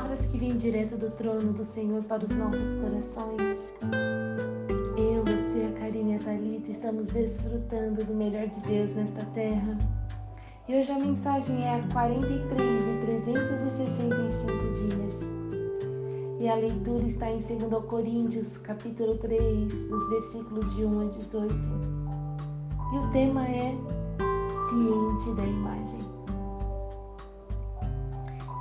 Palavras que vêm direto do trono do Senhor para os nossos corações. Eu, você, a Karine e a Thalita estamos desfrutando do melhor de Deus nesta terra. E hoje a mensagem é a 43 de 365 dias. E a leitura está em 2 Coríntios, capítulo 3, dos versículos de 1 a 18. E o tema é Ciente da Imagem.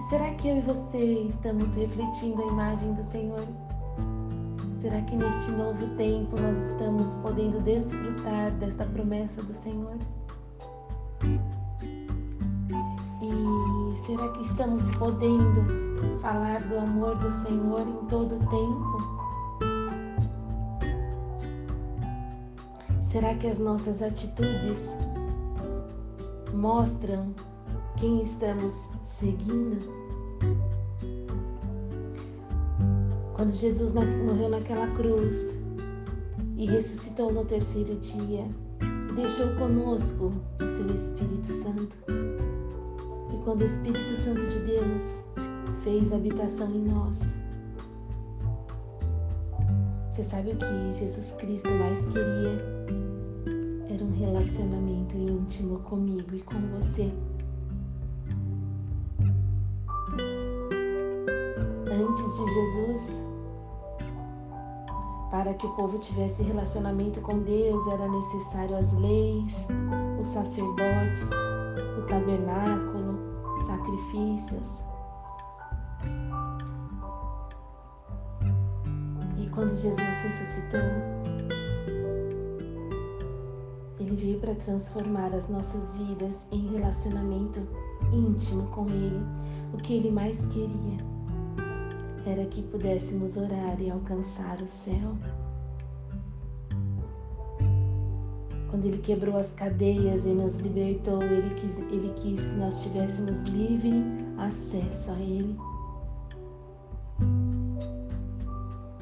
Será que eu e você estamos refletindo a imagem do Senhor? Será que neste novo tempo nós estamos podendo desfrutar desta promessa do Senhor? E será que estamos podendo falar do amor do Senhor em todo o tempo? Será que as nossas atitudes mostram quem estamos seguindo? Quando Jesus morreu naquela cruz e ressuscitou no terceiro dia, deixou conosco o seu Espírito Santo. E quando o Espírito Santo de Deus fez habitação em nós. Você sabe o que Jesus Cristo mais queria? Era um relacionamento íntimo comigo e com você. Antes de Jesus, para que o povo tivesse relacionamento com Deus, era necessário as leis, os sacerdotes, o tabernáculo, sacrifícios. Quando Jesus ressuscitou, ele veio para transformar as nossas vidas em relacionamento íntimo com Ele. O que Ele mais queria era que pudéssemos orar e alcançar o céu. Quando Ele quebrou as cadeias e nos libertou, Ele quis, ele quis que nós tivéssemos livre acesso a Ele.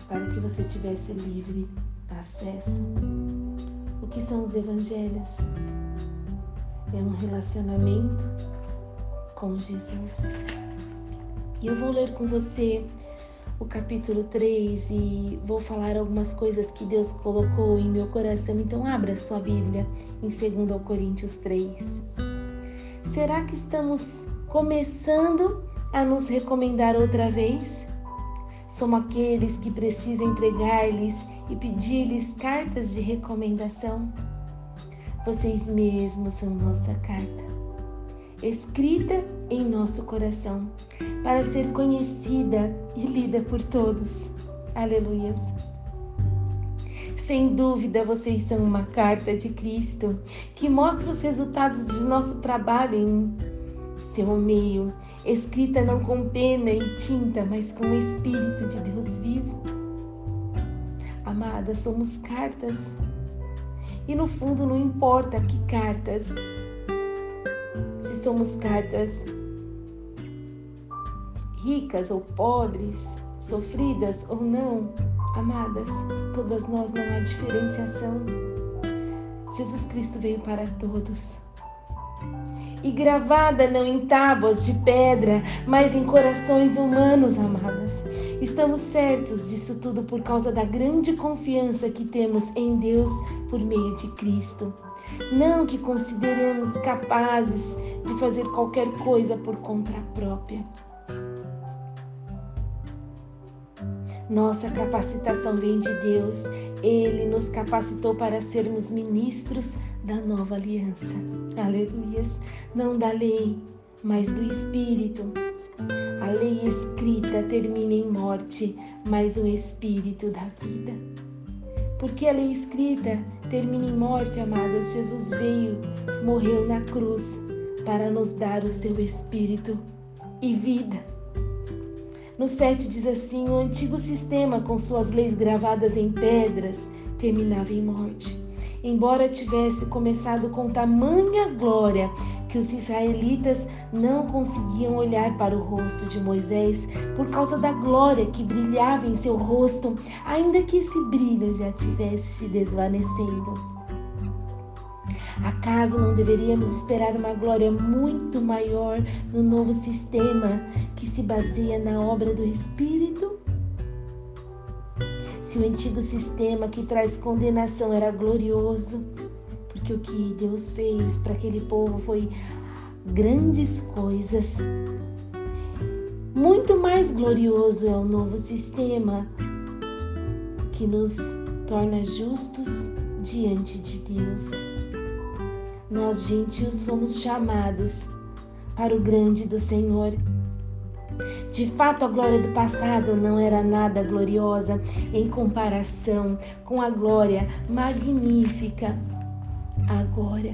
para que você tivesse livre acesso. O que são os evangelhos? É um relacionamento com Jesus. E eu vou ler com você o capítulo 3 e vou falar algumas coisas que Deus colocou em meu coração. Então, abra sua Bíblia em 2 Coríntios 3. Será que estamos começando a nos recomendar outra vez? Somos aqueles que precisam entregar-lhes e pedir-lhes cartas de recomendação. Vocês mesmos são nossa carta, escrita em nosso coração, para ser conhecida e lida por todos. Aleluias. Sem dúvida, vocês são uma carta de Cristo que mostra os resultados de nosso trabalho em seu meio escrita não com pena e tinta, mas com o Espírito de Deus vivo. Amada, somos cartas. E no fundo não importa que cartas. Somos cartas ricas ou pobres, sofridas ou não, amadas, todas nós não há diferenciação. Jesus Cristo veio para todos e gravada não em tábuas de pedra, mas em corações humanos, amadas. Estamos certos disso tudo por causa da grande confiança que temos em Deus por meio de Cristo. Não que consideremos capazes fazer qualquer coisa por conta própria. Nossa capacitação vem de Deus. Ele nos capacitou para sermos ministros da nova aliança. Aleluias. Não da lei, mas do Espírito. A lei escrita termina em morte, mas o Espírito da vida. Porque a lei escrita termina em morte, amadas, Jesus veio, morreu na cruz para nos dar o seu Espírito e vida. No 7 diz assim: o antigo sistema, com suas leis gravadas em pedras, terminava em morte embora tivesse começado com tamanha glória que os israelitas não conseguiam olhar para o rosto de Moisés por causa da glória que brilhava em seu rosto, ainda que esse brilho já tivesse se desvanecendo. Acaso não deveríamos esperar uma glória muito maior no novo sistema que se baseia na obra do Espírito? Se o antigo sistema que traz condenação era glorioso, porque o que Deus fez para aquele povo foi grandes coisas. Muito mais glorioso é o novo sistema que nos torna justos diante de Deus. Nós, gentios, fomos chamados para o grande do Senhor. De fato, a glória do passado não era nada gloriosa em comparação com a glória magnífica agora.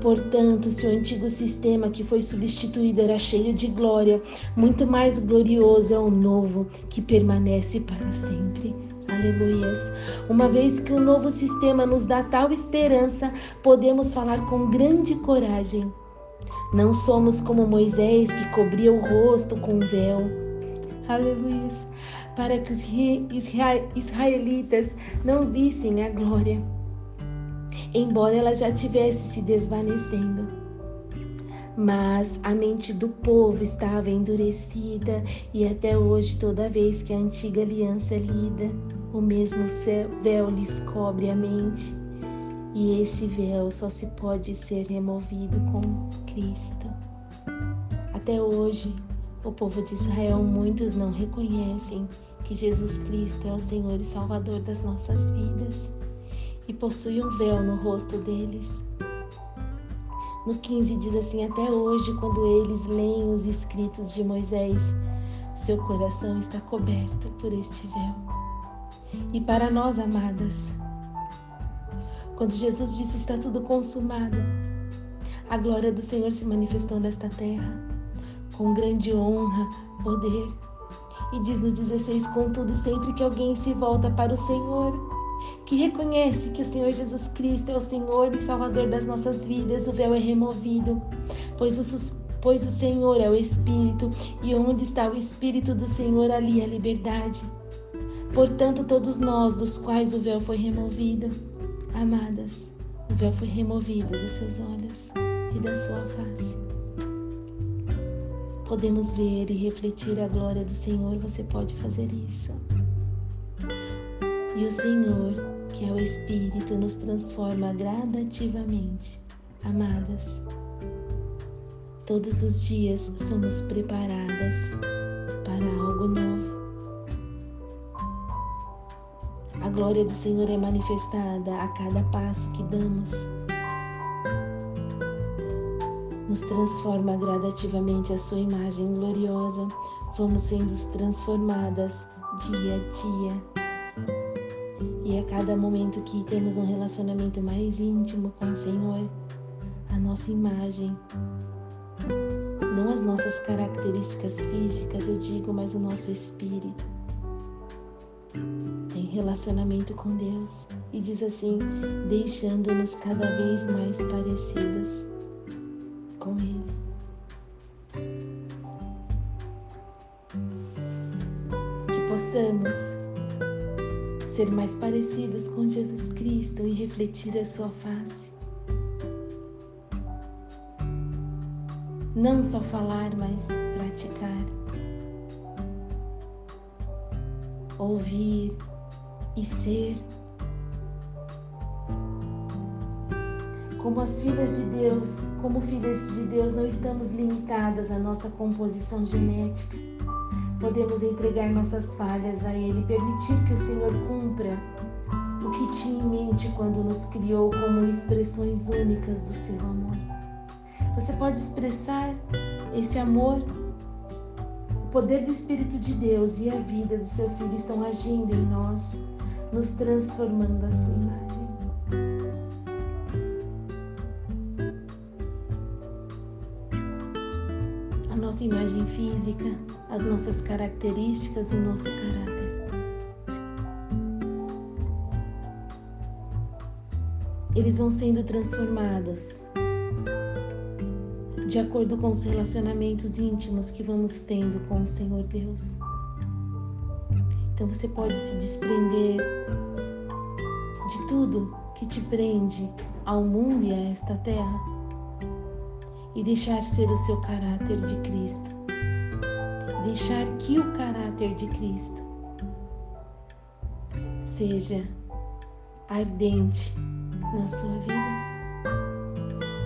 Portanto, se o antigo sistema que foi substituído era cheio de glória, muito mais glorioso é o novo que permanece para sempre. Aleluias. Uma vez que o novo sistema nos dá tal esperança, podemos falar com grande coragem. Não somos como Moisés que cobria o rosto com véu. Aleluia. Para que os israelitas não vissem a glória embora ela já tivesse se desvanecendo. Mas a mente do povo estava endurecida e até hoje, toda vez que a antiga aliança é lida, o mesmo véu lhes cobre a mente. E esse véu só se pode ser removido com Cristo. Até hoje, o povo de Israel, muitos não reconhecem que Jesus Cristo é o Senhor e Salvador das nossas vidas e possui um véu no rosto deles. No 15 diz assim: Até hoje, quando eles leem os escritos de Moisés, seu coração está coberto por este véu. E para nós, amadas, quando Jesus disse está tudo consumado, a glória do Senhor se manifestou nesta terra com grande honra, poder. E diz no 16: Contudo, sempre que alguém se volta para o Senhor, que reconhece que o Senhor Jesus Cristo é o Senhor e Salvador das nossas vidas, o véu é removido, pois o, pois o Senhor é o Espírito, e onde está o Espírito do Senhor, ali é a liberdade. Portanto, todos nós, dos quais o véu foi removido, amadas, o véu foi removido dos seus olhos e da sua face. Podemos ver e refletir a glória do Senhor, você pode fazer isso. E o Senhor, que é o Espírito, nos transforma gradativamente. Amadas, todos os dias somos preparadas para algo glória do Senhor é manifestada a cada passo que damos. Nos transforma gradativamente a sua imagem gloriosa. Vamos sendo transformadas dia a dia e a cada momento que temos um relacionamento mais íntimo com o Senhor, a nossa imagem, não as nossas características físicas, eu digo, mas o nosso espírito, relacionamento com Deus. E diz assim: deixando-nos cada vez mais parecidos com Ele. Que possamos ser mais parecidos com Jesus Cristo e refletir a sua face. Não só falar, mas praticar. Ouvir e ser. Como as filhas de Deus, como filhas de Deus, não estamos limitadas à nossa composição genética podemos entregar nossas falhas a Ele, permitir que o Senhor cumpra o que tinha em mente quando nos criou como expressões únicas do seu amor. Você pode expressar esse amor. O poder do Espírito de Deus e a vida do seu Filho estão agindo em nós, nos transformando a sua imagem. A nossa imagem física as nossas características e o nosso caráter. Eles vão sendo transformados de acordo com os relacionamentos íntimos que vamos tendo com o Senhor Deus. Então você pode se desprender de tudo que te prende ao mundo e a esta terra e deixar ser o seu caráter de Cristo. Deixar que o caráter de Cristo seja ardente na sua vida.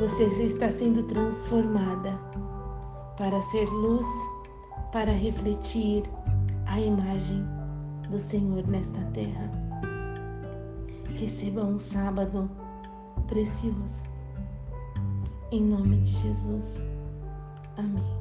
Você está sendo transformada para ser luz, para refletir a imagem do Senhor nesta terra. Receba um sábado precioso. Em nome de Jesus. Amém.